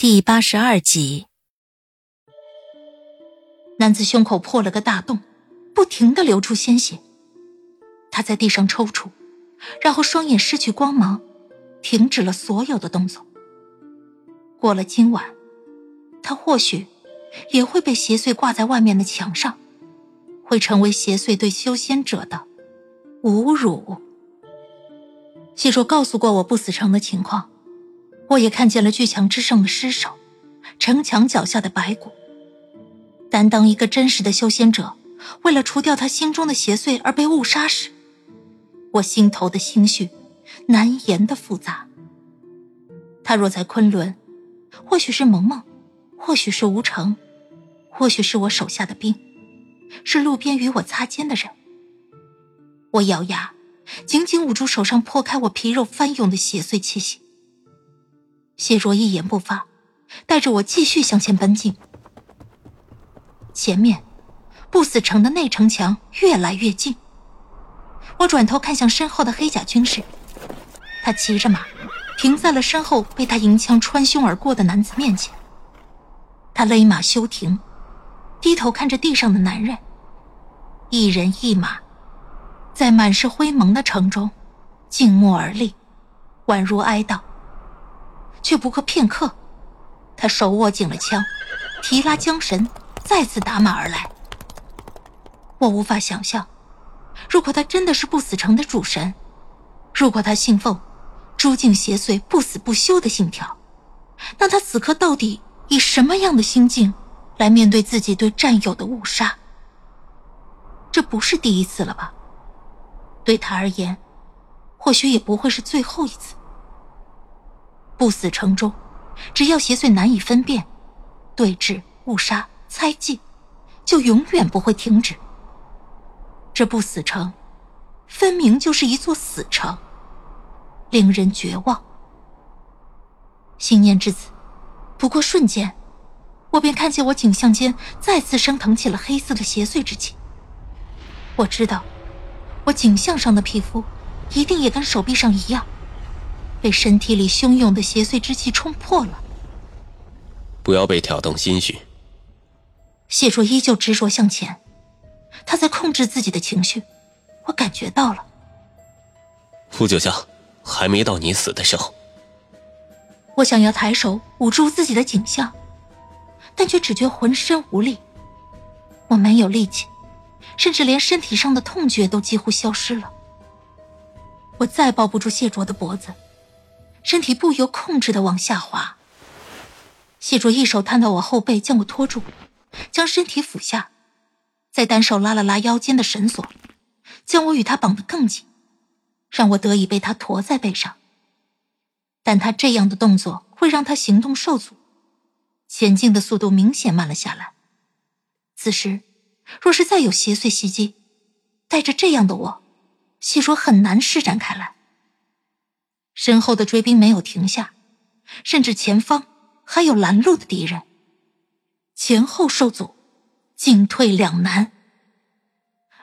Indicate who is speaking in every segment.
Speaker 1: 第八十二集，男子胸口破了个大洞，不停的流出鲜血。他在地上抽搐，然后双眼失去光芒，停止了所有的动作。过了今晚。他或许也会被邪祟挂在外面的墙上，会成为邪祟对修仙者的侮辱。细说告诉过我不死城的情况，我也看见了巨墙之上的尸首，城墙脚下的白骨。但当一个真实的修仙者为了除掉他心中的邪祟而被误杀时，我心头的心绪难言的复杂。他若在昆仑，或许是萌萌。或许是吴成，或许是我手下的兵，是路边与我擦肩的人。我咬牙，紧紧捂住手上破开我皮肉翻涌的血碎气息。谢若一言不发，带着我继续向前奔进。前面，不死城的内城墙越来越近。我转头看向身后的黑甲军士，他骑着马，停在了身后被他银枪穿胸而过的男子面前。他勒马休停，低头看着地上的男人。一人一马，在满是灰蒙的城中，静默而立，宛如哀悼。却不过片刻，他手握紧了枪，提拉缰绳，再次打马而来。我无法想象，如果他真的是不死城的主神，如果他信奉“诛尽邪祟，不死不休”的信条，那他此刻到底？以什么样的心境来面对自己对战友的误杀？这不是第一次了吧？对他而言，或许也不会是最后一次。不死城中，只要邪祟难以分辨，对峙、误杀、猜忌，就永远不会停止。这不死城，分明就是一座死城，令人绝望。心念至此。不过瞬间，我便看见我颈项间再次升腾起了黑色的邪祟之气。我知道，我颈项上的皮肤一定也跟手臂上一样，被身体里汹涌的邪祟之气冲破了。
Speaker 2: 不要被挑动心绪。
Speaker 1: 谢卓依旧执着向前，他在控制自己的情绪，我感觉到了。
Speaker 2: 傅九霄，还没到你死的时候。
Speaker 1: 我想要抬手捂住自己的颈项，但却只觉浑身无力。我没有力气，甚至连身体上的痛觉都几乎消失了。我再抱不住谢卓的脖子，身体不由控制的往下滑。谢卓一手探到我后背，将我拖住，将身体俯下，再单手拉了拉腰间的绳索，将我与他绑得更紧，让我得以被他驮在背上。但他这样的动作会让他行动受阻，前进的速度明显慢了下来。此时，若是再有邪祟袭击，带着这样的我，细说很难施展开来。身后的追兵没有停下，甚至前方还有拦路的敌人，前后受阻，进退两难。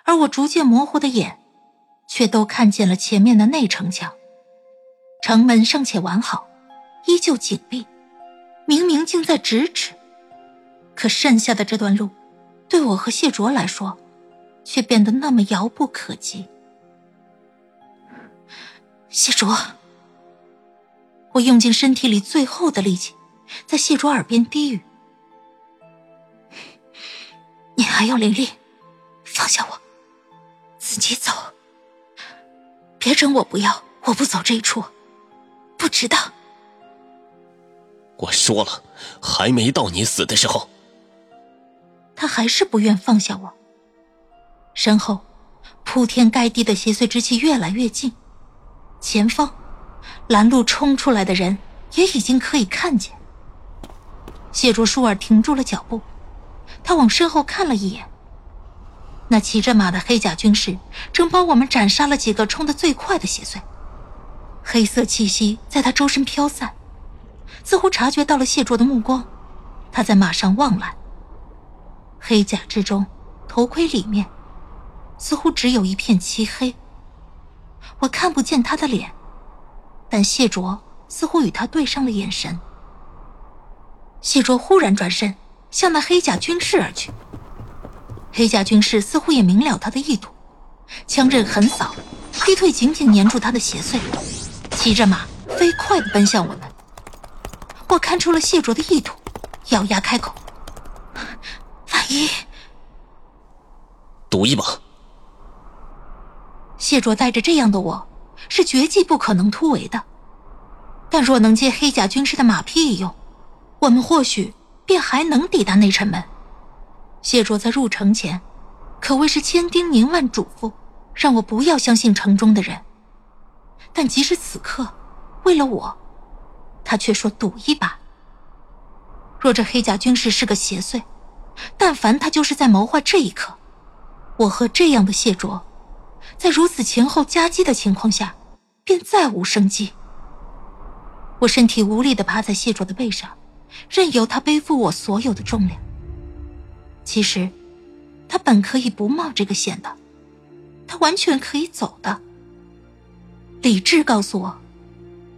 Speaker 1: 而我逐渐模糊的眼，却都看见了前面的内城墙。城门尚且完好，依旧紧闭，明明近在咫尺。可剩下的这段路，对我和谢卓来说，却变得那么遥不可及。谢卓，我用尽身体里最后的力气，在谢卓耳边低语：“你还要灵力，放下我，自己走。别整我不要，我不走这一出。”不值当。
Speaker 2: 我说了，还没到你死的时候。
Speaker 1: 他还是不愿放下我。身后，铺天盖地的邪祟之气越来越近，前方，拦路冲出来的人也已经可以看见。谢卓舒尔停住了脚步，他往身后看了一眼。那骑着马的黑甲军士正帮我们斩杀了几个冲得最快的邪祟，黑色气息在他周身飘散，似乎察觉到了谢卓的目光，他在马上望来。黑甲之中，头盔里面，似乎只有一片漆黑。我看不见他的脸，但谢卓似乎与他对上了眼神。谢卓忽然转身，向那黑甲军士而去。黑甲军士似乎也明了他的意图，枪刃横扫，劈腿紧紧粘住他的邪祟，骑着马飞快的奔向我们。我看出了谢卓的意图，咬牙开口：“万一……
Speaker 2: 赌一把。”
Speaker 1: 谢卓带着这样的我，是绝技不可能突围的。但若能借黑甲军师的马匹一用，我们或许便还能抵达内城门。谢卓在入城前，可谓是千叮咛万嘱咐，让我不要相信城中的人。但即使此刻，为了我，他却说赌一把。若这黑甲军师是个邪祟，但凡他就是在谋划这一刻，我和这样的谢卓，在如此前后夹击的情况下，便再无生机。我身体无力的趴在谢卓的背上，任由他背负我所有的重量。其实，他本可以不冒这个险的，他完全可以走的。理智告诉我，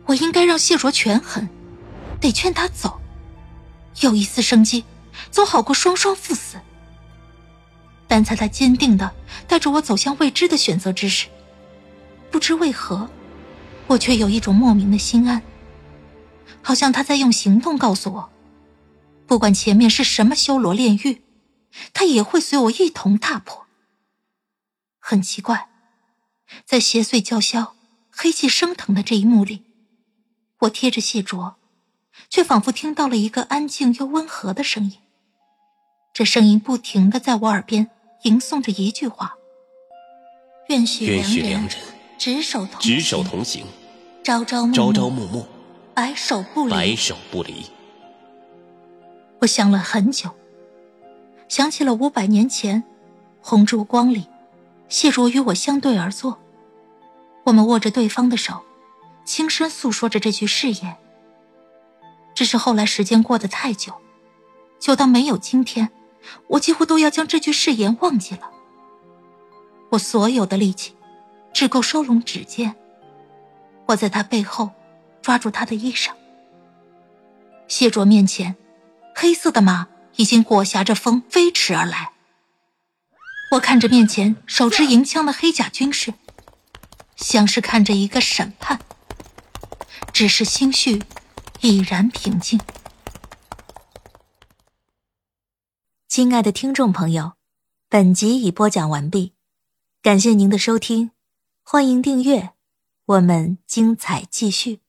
Speaker 1: 我应该让谢卓权衡，得劝他走，有一丝生机，总好过双双赴死。但在他坚定的带着我走向未知的选择之时，不知为何，我却有一种莫名的心安，好像他在用行动告诉我，不管前面是什么修罗炼狱。他也会随我一同踏破。很奇怪，在邪祟叫嚣、黑气升腾的这一幕里，我贴着谢卓，却仿佛听到了一个安静又温和的声音。这声音不停的在我耳边吟诵着一句话：“愿许良人执手同
Speaker 2: 执手同行，
Speaker 1: 朝朝
Speaker 2: 朝朝暮暮，
Speaker 1: 白首不离，
Speaker 2: 白首不离。”
Speaker 1: 我想了很久。想起了五百年前，红烛光里，谢卓与我相对而坐，我们握着对方的手，轻声诉说着这句誓言。只是后来时间过得太久，久到没有今天，我几乎都要将这句誓言忘记了。我所有的力气，只够收拢指尖。我在他背后，抓住他的衣裳。谢卓面前，黑色的马。已经裹挟着风飞驰而来。我看着面前手持银枪的黑甲军士，像是看着一个审判，只是心绪已然平静。
Speaker 3: 亲爱的听众朋友，本集已播讲完毕，感谢您的收听，欢迎订阅，我们精彩继续。